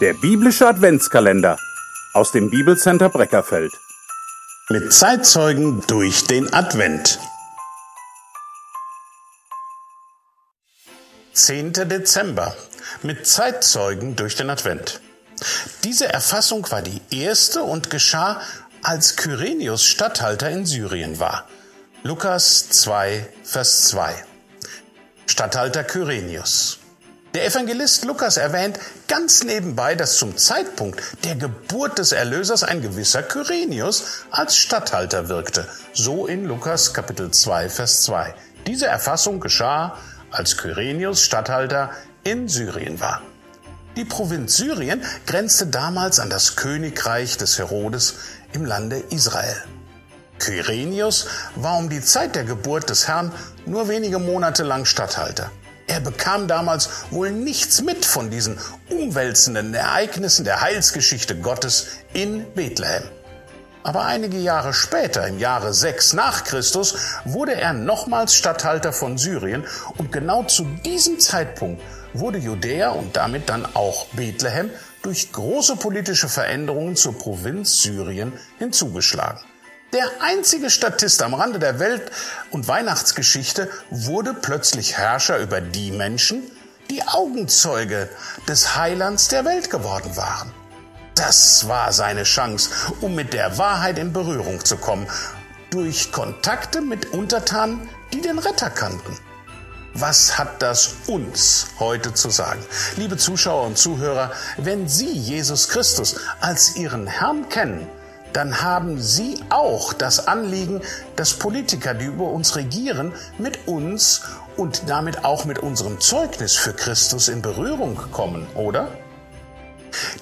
Der biblische Adventskalender aus dem Bibelcenter Breckerfeld. Mit Zeitzeugen durch den Advent. 10. Dezember. Mit Zeitzeugen durch den Advent. Diese Erfassung war die erste und geschah, als Kyrenius Statthalter in Syrien war. Lukas 2, Vers 2. Statthalter Kyrenius. Der Evangelist Lukas erwähnt ganz nebenbei, dass zum Zeitpunkt der Geburt des Erlösers ein gewisser Kyrenius als Statthalter wirkte. So in Lukas Kapitel 2, Vers 2. Diese Erfassung geschah, als Kyrenius Statthalter in Syrien war. Die Provinz Syrien grenzte damals an das Königreich des Herodes im Lande Israel. Kyrenius war um die Zeit der Geburt des Herrn nur wenige Monate lang Statthalter. Er bekam damals wohl nichts mit von diesen umwälzenden Ereignissen der Heilsgeschichte Gottes in Bethlehem. Aber einige Jahre später, im Jahre 6 nach Christus, wurde er nochmals Statthalter von Syrien und genau zu diesem Zeitpunkt wurde Judäa und damit dann auch Bethlehem durch große politische Veränderungen zur Provinz Syrien hinzugeschlagen. Der einzige Statist am Rande der Welt- und Weihnachtsgeschichte wurde plötzlich Herrscher über die Menschen, die Augenzeuge des Heilands der Welt geworden waren. Das war seine Chance, um mit der Wahrheit in Berührung zu kommen, durch Kontakte mit Untertanen, die den Retter kannten. Was hat das uns heute zu sagen? Liebe Zuschauer und Zuhörer, wenn Sie Jesus Christus als Ihren Herrn kennen, dann haben Sie auch das Anliegen, dass Politiker, die über uns regieren, mit uns und damit auch mit unserem Zeugnis für Christus in Berührung kommen, oder?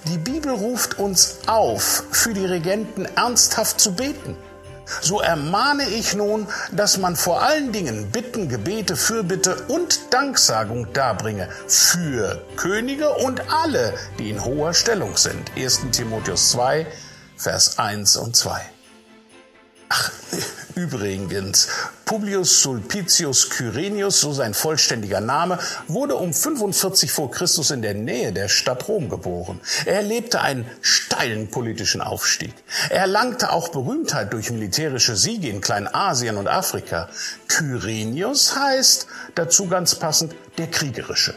Die Bibel ruft uns auf, für die Regenten ernsthaft zu beten. So ermahne ich nun, dass man vor allen Dingen Bitten, Gebete, Fürbitte und Danksagung darbringe für Könige und alle, die in hoher Stellung sind. 1. Timotheus 2, Vers 1 und 2. Ach, übrigens, Publius Sulpicius Kyrenius, so sein vollständiger Name, wurde um 45 vor Christus in der Nähe der Stadt Rom geboren. Er erlebte einen steilen politischen Aufstieg. Er erlangte auch Berühmtheit durch militärische Siege in Kleinasien und Afrika. Kyrenius heißt, dazu ganz passend, der Kriegerische.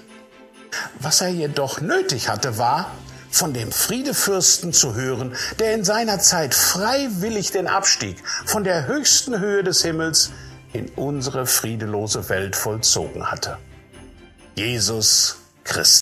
Was er jedoch nötig hatte, war von dem Friedefürsten zu hören, der in seiner Zeit freiwillig den Abstieg von der höchsten Höhe des Himmels in unsere friedelose Welt vollzogen hatte. Jesus Christus.